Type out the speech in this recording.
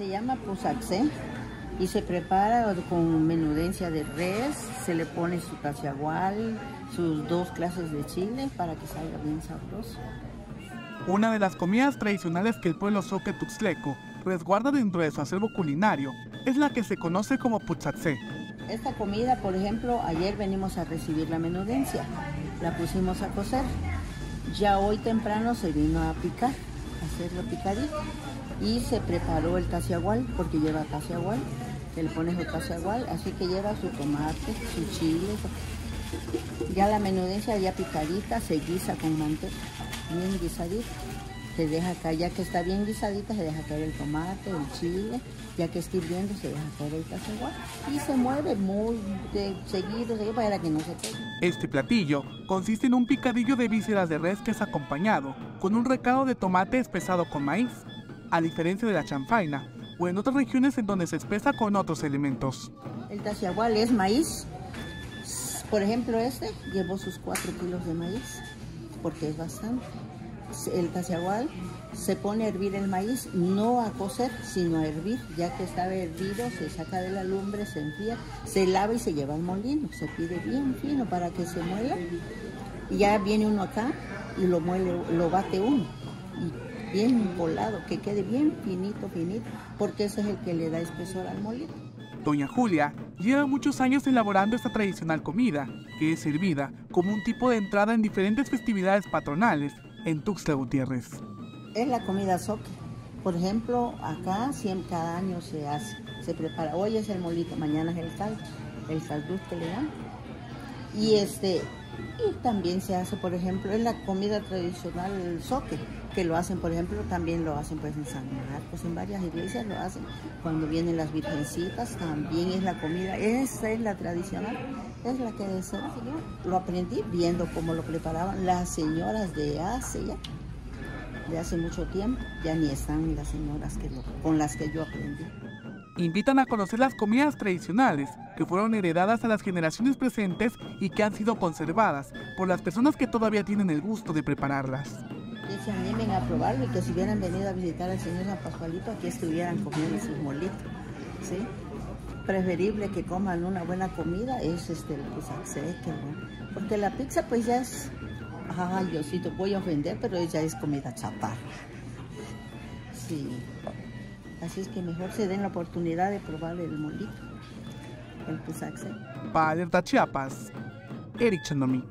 Se llama pusaxé y se prepara con menudencia de res, se le pone su caciagual, sus dos clases de chile para que salga bien sabroso. Una de las comidas tradicionales que el pueblo soque tuxtleco resguarda dentro de su acervo culinario es la que se conoce como puchatzé. Esta comida, por ejemplo, ayer venimos a recibir la menudencia, la pusimos a cocer. Ya hoy temprano se vino a picar, hacerlo picadito. Y se preparó el taciagual, porque lleva le pone su taciagual, así que lleva su tomate, su chile. Ya la menudencia ya picadita, se guisa con manteca, bien guisadita se deja caer, ya que está bien guisadita, se deja caer el tomate, el chile, ya que está hirviendo, se deja caer el cacegual y se mueve muy de, seguido, seguido para que no se pegue. Este platillo consiste en un picadillo de vísceras de res que es acompañado con un recado de tomate espesado con maíz, a diferencia de la chanfaina o en otras regiones en donde se espesa con otros elementos. El taciagual es maíz. Por ejemplo, este llevó sus 4 kilos de maíz, porque es bastante el taciagual se pone a hervir el maíz, no a cocer, sino a hervir. Ya que está hervido, se saca de la lumbre, se enfría, se lava y se lleva al molino. Se pide bien fino para que se muela. Y ya viene uno acá y lo muele, lo bate uno. Y bien volado, que quede bien finito, finito, porque ese es el que le da espesor al molino. Doña Julia lleva muchos años elaborando esta tradicional comida, que es servida como un tipo de entrada en diferentes festividades patronales en Tuxtla Gutiérrez. Es la comida soque. Por ejemplo, acá siempre cada año se hace, se prepara. Hoy es el molito, mañana es el caldo, el caldo que le dan. Y este y también se hace, por ejemplo, es la comida tradicional el soque, que lo hacen, por ejemplo, también lo hacen pues en San Marcos, en varias iglesias lo hacen. Cuando vienen las virgencitas, también es la comida, esa es la tradicional, es la que de ser, lo aprendí viendo cómo lo preparaban las señoras de hace ya, de hace mucho tiempo, ya ni están las señoras con las que yo aprendí invitan a conocer las comidas tradicionales que fueron heredadas a las generaciones presentes y que han sido conservadas por las personas que todavía tienen el gusto de prepararlas. Que se animen a probarlo y que si hubieran venido a visitar al señor San Pascualito, aquí estuvieran comiendo sus molitos. ¿sí? Preferible que coman una buena comida es este, el que ¿no? porque la pizza pues ya es, ay Diosito, voy a ofender, pero ya es comida chaparra. Sí. Así es que mejor se den la oportunidad de probar el molito, el pusaxe. ¿eh? Padre Alerta Chiapas, Eric Chandomí.